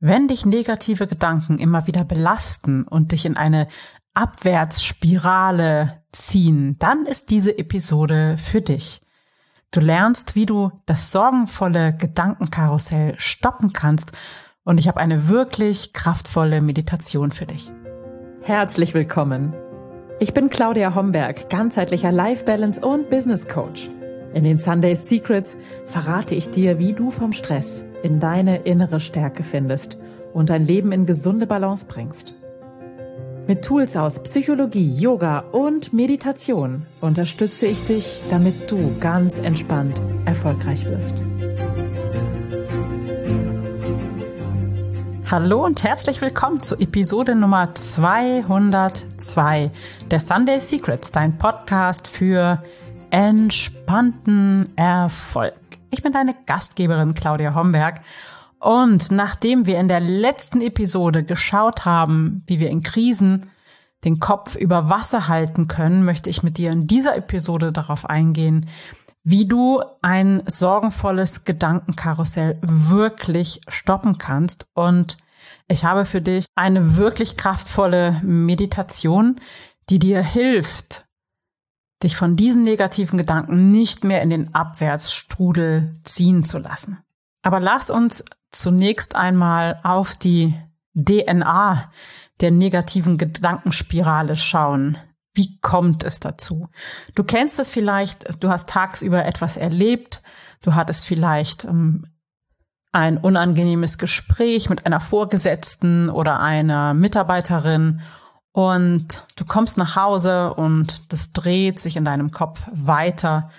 Wenn dich negative Gedanken immer wieder belasten und dich in eine Abwärtsspirale ziehen, dann ist diese Episode für dich. Du lernst, wie du das sorgenvolle Gedankenkarussell stoppen kannst und ich habe eine wirklich kraftvolle Meditation für dich. Herzlich willkommen. Ich bin Claudia Homberg, ganzheitlicher Life Balance und Business Coach. In den Sunday Secrets verrate ich dir, wie du vom Stress in deine innere Stärke findest und dein Leben in gesunde Balance bringst. Mit Tools aus Psychologie, Yoga und Meditation unterstütze ich dich, damit du ganz entspannt erfolgreich wirst. Hallo und herzlich willkommen zu Episode Nummer 202 der Sunday Secrets, dein Podcast für entspannten Erfolg. Ich bin deine Gastgeberin Claudia Homberg und nachdem wir in der letzten Episode geschaut haben, wie wir in Krisen den Kopf über Wasser halten können, möchte ich mit dir in dieser Episode darauf eingehen, wie du ein sorgenvolles Gedankenkarussell wirklich stoppen kannst. Und ich habe für dich eine wirklich kraftvolle Meditation, die dir hilft, dich von diesen negativen Gedanken nicht mehr in den Abwärtsstrudel ziehen zu lassen. Aber lass uns zunächst einmal auf die DNA der negativen Gedankenspirale schauen. Wie kommt es dazu? Du kennst es vielleicht, du hast tagsüber etwas erlebt, du hattest vielleicht ähm, ein unangenehmes Gespräch mit einer Vorgesetzten oder einer Mitarbeiterin und du kommst nach Hause und das dreht sich in deinem Kopf weiter.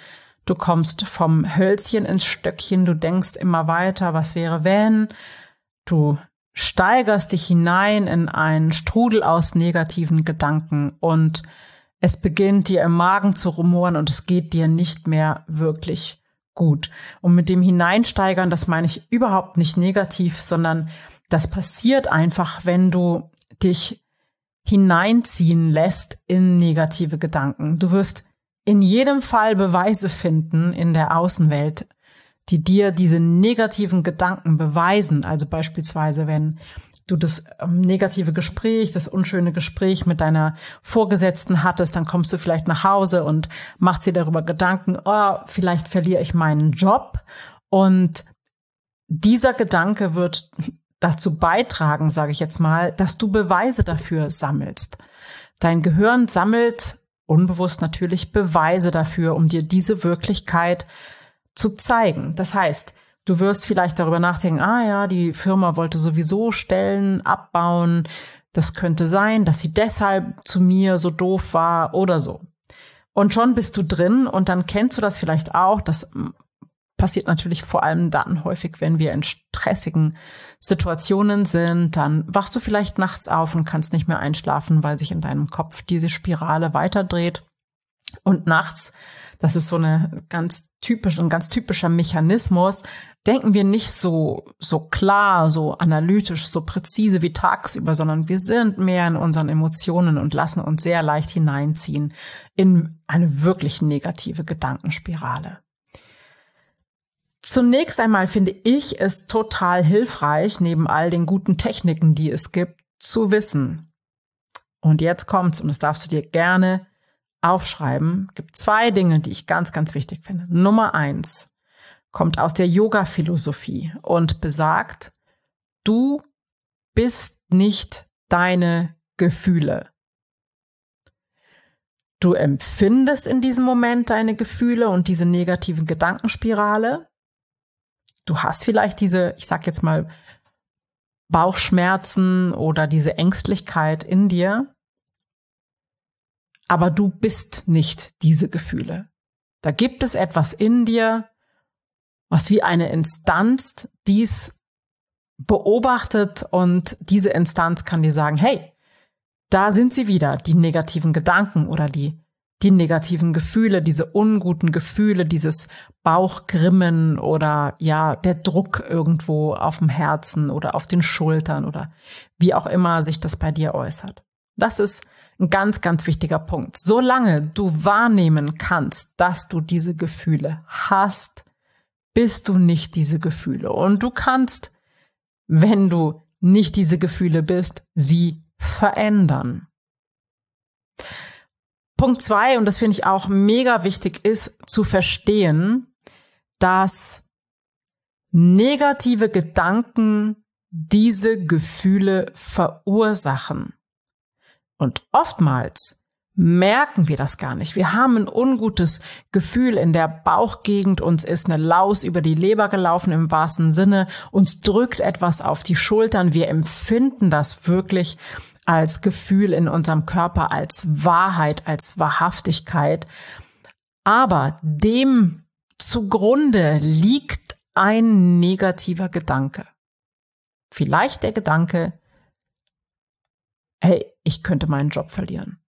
Du kommst vom Hölzchen ins Stöckchen, du denkst immer weiter, was wäre wenn? Du steigerst dich hinein in einen Strudel aus negativen Gedanken und es beginnt dir im Magen zu rumoren und es geht dir nicht mehr wirklich gut. Und mit dem Hineinsteigern, das meine ich überhaupt nicht negativ, sondern das passiert einfach, wenn du dich hineinziehen lässt in negative Gedanken. Du wirst in jedem Fall Beweise finden in der Außenwelt, die dir diese negativen Gedanken beweisen. Also beispielsweise, wenn du das ähm, negative Gespräch, das unschöne Gespräch mit deiner Vorgesetzten hattest, dann kommst du vielleicht nach Hause und machst dir darüber Gedanken, oh, vielleicht verliere ich meinen Job. Und dieser Gedanke wird dazu beitragen, sage ich jetzt mal, dass du Beweise dafür sammelst. Dein Gehirn sammelt unbewusst natürlich Beweise dafür, um dir diese Wirklichkeit zu zeigen. Das heißt, du wirst vielleicht darüber nachdenken, ah ja, die Firma wollte sowieso Stellen abbauen. Das könnte sein, dass sie deshalb zu mir so doof war oder so. Und schon bist du drin und dann kennst du das vielleicht auch, dass passiert natürlich vor allem dann häufig, wenn wir in stressigen Situationen sind. Dann wachst du vielleicht nachts auf und kannst nicht mehr einschlafen, weil sich in deinem Kopf diese Spirale weiterdreht. Und nachts, das ist so eine ganz typisch, ein ganz typischer Mechanismus, denken wir nicht so, so klar, so analytisch, so präzise wie tagsüber, sondern wir sind mehr in unseren Emotionen und lassen uns sehr leicht hineinziehen in eine wirklich negative Gedankenspirale. Zunächst einmal finde ich es total hilfreich, neben all den guten Techniken, die es gibt, zu wissen. Und jetzt kommt's, und das darfst du dir gerne aufschreiben. Es gibt zwei Dinge, die ich ganz, ganz wichtig finde. Nummer eins kommt aus der Yoga-Philosophie und besagt, du bist nicht deine Gefühle. Du empfindest in diesem Moment deine Gefühle und diese negativen Gedankenspirale. Du hast vielleicht diese, ich sag jetzt mal, Bauchschmerzen oder diese Ängstlichkeit in dir, aber du bist nicht diese Gefühle. Da gibt es etwas in dir, was wie eine Instanz dies beobachtet und diese Instanz kann dir sagen, hey, da sind sie wieder, die negativen Gedanken oder die die negativen Gefühle, diese unguten Gefühle, dieses Bauchgrimmen oder ja, der Druck irgendwo auf dem Herzen oder auf den Schultern oder wie auch immer sich das bei dir äußert. Das ist ein ganz, ganz wichtiger Punkt. Solange du wahrnehmen kannst, dass du diese Gefühle hast, bist du nicht diese Gefühle. Und du kannst, wenn du nicht diese Gefühle bist, sie verändern. Punkt zwei, und das finde ich auch mega wichtig, ist zu verstehen, dass negative Gedanken diese Gefühle verursachen. Und oftmals merken wir das gar nicht. Wir haben ein ungutes Gefühl in der Bauchgegend, uns ist eine Laus über die Leber gelaufen im wahrsten Sinne, uns drückt etwas auf die Schultern, wir empfinden das wirklich als Gefühl in unserem Körper, als Wahrheit, als Wahrhaftigkeit. Aber dem zugrunde liegt ein negativer Gedanke. Vielleicht der Gedanke, hey, ich könnte meinen Job verlieren.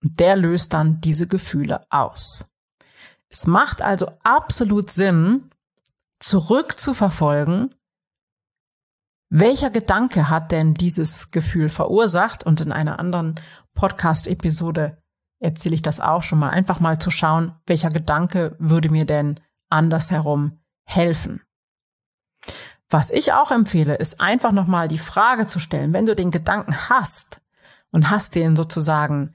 Und der löst dann diese Gefühle aus. Es macht also absolut Sinn, zurückzuverfolgen, welcher Gedanke hat denn dieses Gefühl verursacht? Und in einer anderen Podcast-Episode erzähle ich das auch schon mal. Einfach mal zu schauen, welcher Gedanke würde mir denn andersherum helfen. Was ich auch empfehle, ist einfach nochmal die Frage zu stellen, wenn du den Gedanken hast und hast den sozusagen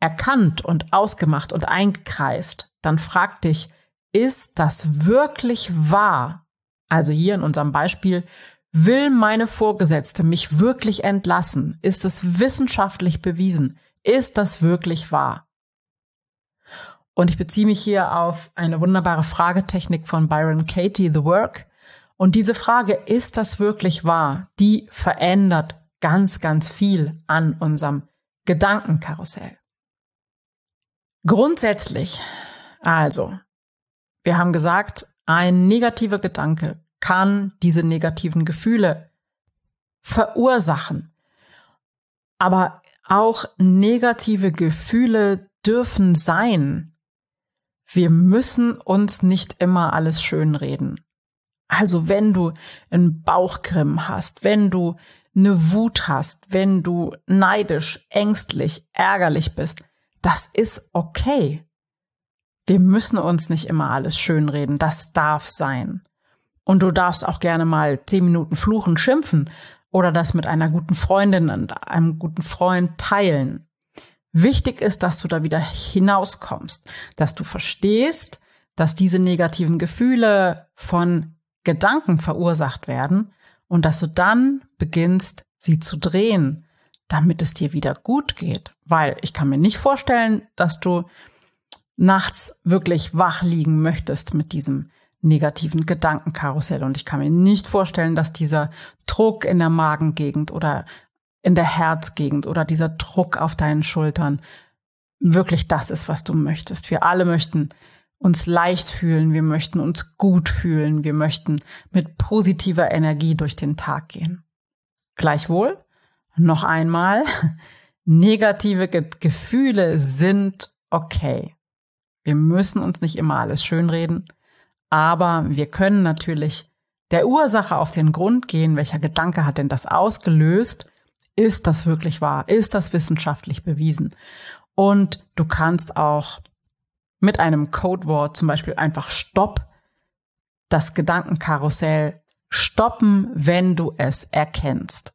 erkannt und ausgemacht und eingekreist, dann frag dich, ist das wirklich wahr? Also hier in unserem Beispiel, will meine Vorgesetzte mich wirklich entlassen? Ist es wissenschaftlich bewiesen? Ist das wirklich wahr? Und ich beziehe mich hier auf eine wunderbare Fragetechnik von Byron Katie, The Work. Und diese Frage, ist das wirklich wahr? Die verändert ganz, ganz viel an unserem Gedankenkarussell. Grundsätzlich, also, wir haben gesagt, ein negativer Gedanke kann diese negativen Gefühle verursachen. Aber auch negative Gefühle dürfen sein. Wir müssen uns nicht immer alles schönreden. Also wenn du einen Bauchgrimm hast, wenn du eine Wut hast, wenn du neidisch, ängstlich, ärgerlich bist, das ist okay. Wir müssen uns nicht immer alles schönreden. Das darf sein. Und du darfst auch gerne mal zehn Minuten fluchen, schimpfen oder das mit einer guten Freundin und einem guten Freund teilen. Wichtig ist, dass du da wieder hinauskommst, dass du verstehst, dass diese negativen Gefühle von Gedanken verursacht werden und dass du dann beginnst, sie zu drehen, damit es dir wieder gut geht. Weil ich kann mir nicht vorstellen, dass du nachts wirklich wach liegen möchtest mit diesem negativen Gedankenkarussell. Und ich kann mir nicht vorstellen, dass dieser Druck in der Magengegend oder in der Herzgegend oder dieser Druck auf deinen Schultern wirklich das ist, was du möchtest. Wir alle möchten uns leicht fühlen, wir möchten uns gut fühlen, wir möchten mit positiver Energie durch den Tag gehen. Gleichwohl noch einmal, negative Ge Gefühle sind okay. Wir müssen uns nicht immer alles schönreden, aber wir können natürlich der Ursache auf den Grund gehen, welcher Gedanke hat denn das ausgelöst? Ist das wirklich wahr? Ist das wissenschaftlich bewiesen? Und du kannst auch mit einem Codewort zum Beispiel einfach Stopp das Gedankenkarussell stoppen, wenn du es erkennst.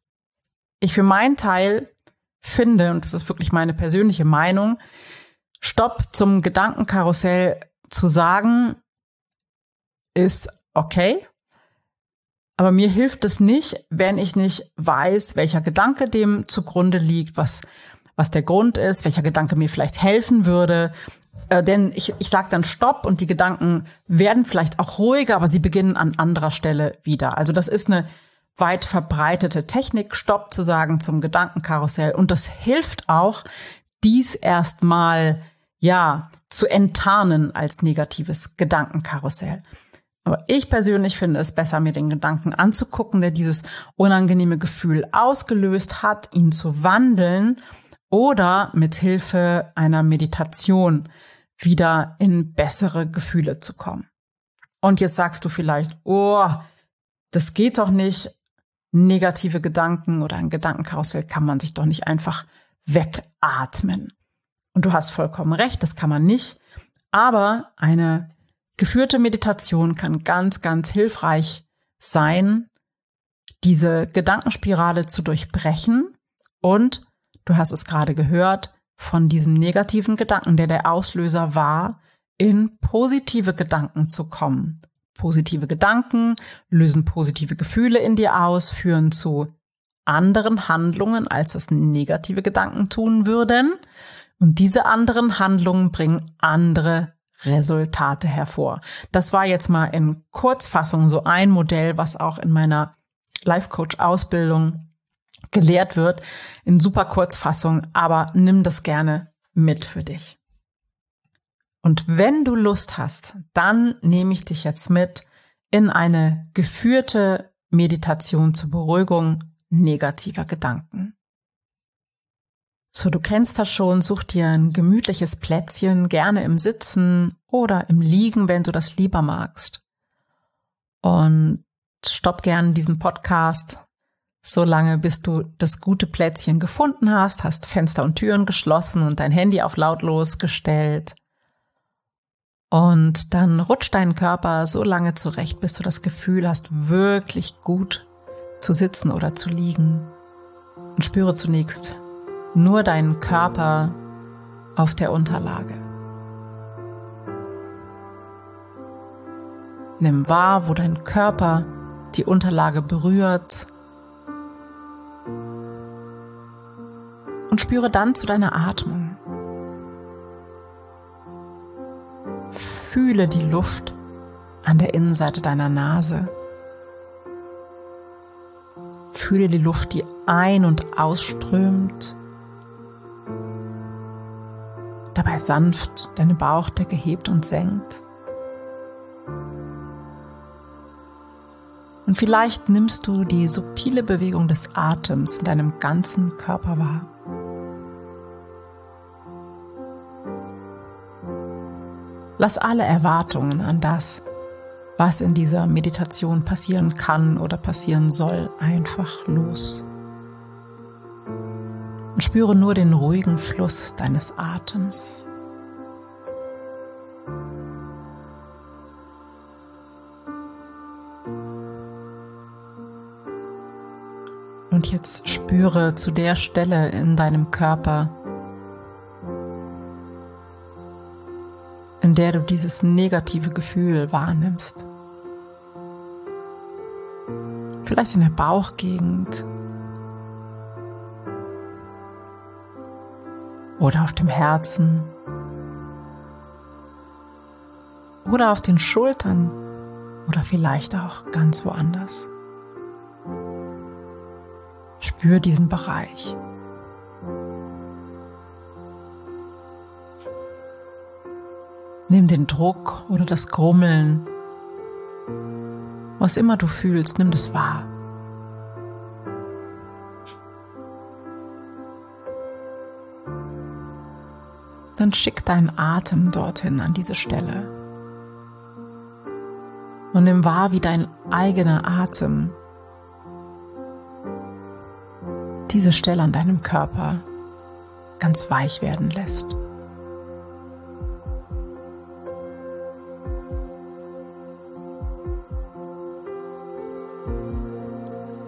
Ich für meinen Teil finde, und das ist wirklich meine persönliche Meinung, Stopp zum Gedankenkarussell zu sagen, ist okay. Aber mir hilft es nicht, wenn ich nicht weiß, welcher Gedanke dem zugrunde liegt, was, was der Grund ist, welcher Gedanke mir vielleicht helfen würde. Äh, denn ich, ich sage dann Stopp und die Gedanken werden vielleicht auch ruhiger, aber sie beginnen an anderer Stelle wieder. Also das ist eine weit verbreitete Technik, Stopp zu sagen zum Gedankenkarussell. Und das hilft auch, dies erstmal, ja, zu enttarnen als negatives Gedankenkarussell. Aber ich persönlich finde es besser, mir den Gedanken anzugucken, der dieses unangenehme Gefühl ausgelöst hat, ihn zu wandeln oder mit Hilfe einer Meditation wieder in bessere Gefühle zu kommen. Und jetzt sagst du vielleicht, oh, das geht doch nicht negative Gedanken oder ein Gedankenkarussell kann man sich doch nicht einfach wegatmen. Und du hast vollkommen recht, das kann man nicht. Aber eine geführte Meditation kann ganz, ganz hilfreich sein, diese Gedankenspirale zu durchbrechen und, du hast es gerade gehört, von diesem negativen Gedanken, der der Auslöser war, in positive Gedanken zu kommen. Positive Gedanken lösen positive Gefühle in dir aus, führen zu anderen Handlungen, als es negative Gedanken tun würden. Und diese anderen Handlungen bringen andere Resultate hervor. Das war jetzt mal in Kurzfassung so ein Modell, was auch in meiner Life Coach Ausbildung gelehrt wird, in super Kurzfassung, aber nimm das gerne mit für dich. Und wenn du Lust hast, dann nehme ich dich jetzt mit in eine geführte Meditation zur Beruhigung negativer Gedanken. So, du kennst das schon, such dir ein gemütliches Plätzchen, gerne im Sitzen oder im Liegen, wenn du das lieber magst. Und stopp gerne diesen Podcast, so lange bis du das gute Plätzchen gefunden hast, hast Fenster und Türen geschlossen und dein Handy auf lautlos gestellt. Und dann rutscht dein Körper so lange zurecht, bis du das Gefühl hast, wirklich gut zu sitzen oder zu liegen. Und spüre zunächst nur deinen Körper auf der Unterlage. Nimm wahr, wo dein Körper die Unterlage berührt und spüre dann zu deiner Atmung. Fühle die Luft an der Innenseite deiner Nase. Fühle die Luft, die ein- und ausströmt dabei sanft deine Bauchdecke hebt und senkt. Und vielleicht nimmst du die subtile Bewegung des Atems in deinem ganzen Körper wahr. Lass alle Erwartungen an das, was in dieser Meditation passieren kann oder passieren soll, einfach los und spüre nur den ruhigen Fluss deines Atems. Und jetzt spüre zu der Stelle in deinem Körper, in der du dieses negative Gefühl wahrnimmst. Vielleicht in der Bauchgegend oder auf dem Herzen oder auf den Schultern oder vielleicht auch ganz woanders. Spür diesen Bereich. Nimm den Druck oder das Grummeln, was immer du fühlst, nimm das wahr. Dann schick deinen Atem dorthin an diese Stelle. Und nimm wahr, wie dein eigener Atem diese Stelle an deinem Körper ganz weich werden lässt.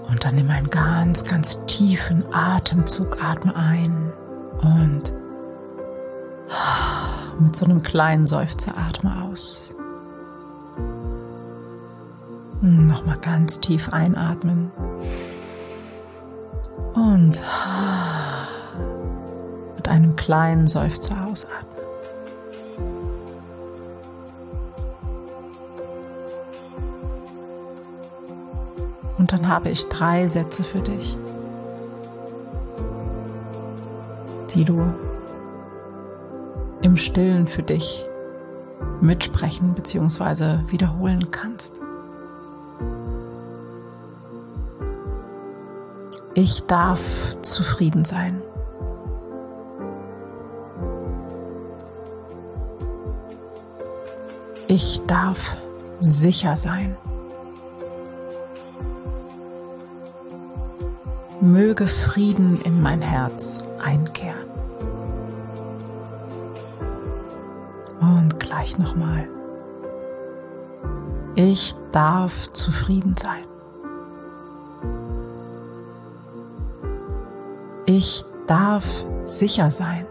Und dann nimm einen ganz, ganz tiefen Atemzug, atme ein und mit so einem kleinen Seufzer atme aus. Hm, Nochmal ganz tief einatmen. Und mit einem kleinen Seufzer ausatmen. Und dann habe ich drei Sätze für dich, die du im Stillen für dich mitsprechen bzw. wiederholen kannst. Ich darf zufrieden sein. Ich darf sicher sein. Möge Frieden in mein Herz einkehren. und gleich nochmal. Ich darf zufrieden sein. Ich darf sicher sein.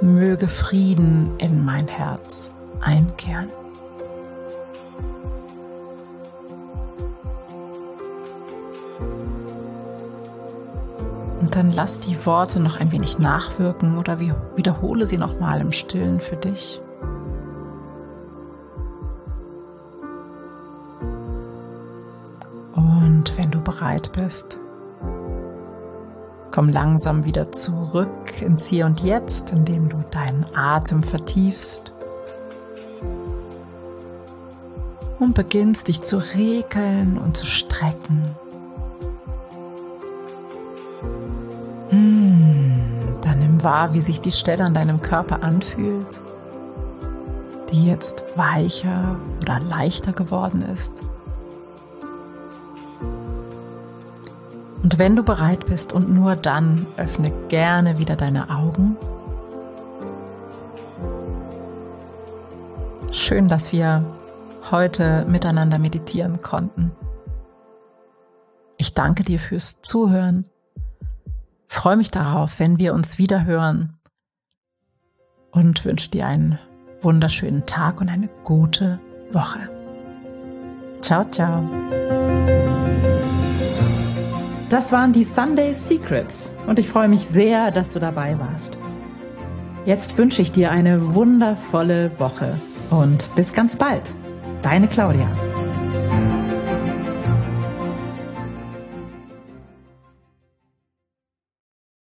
Möge Frieden in mein Herz einkehren. Und dann lass die Worte noch ein wenig nachwirken oder wiederhole sie nochmal im Stillen für dich. Und wenn du bereit bist, komm langsam wieder zurück ins Hier und Jetzt, indem du deinen Atem vertiefst und beginnst dich zu regeln und zu strecken. Wahr, wie sich die Stelle an deinem Körper anfühlt, die jetzt weicher oder leichter geworden ist. Und wenn du bereit bist und nur dann, öffne gerne wieder deine Augen. Schön, dass wir heute miteinander meditieren konnten. Ich danke dir fürs Zuhören freue mich darauf, wenn wir uns wieder hören und wünsche dir einen wunderschönen Tag und eine gute Woche. Ciao, ciao. Das waren die Sunday Secrets und ich freue mich sehr, dass du dabei warst. Jetzt wünsche ich dir eine wundervolle Woche und bis ganz bald. Deine Claudia.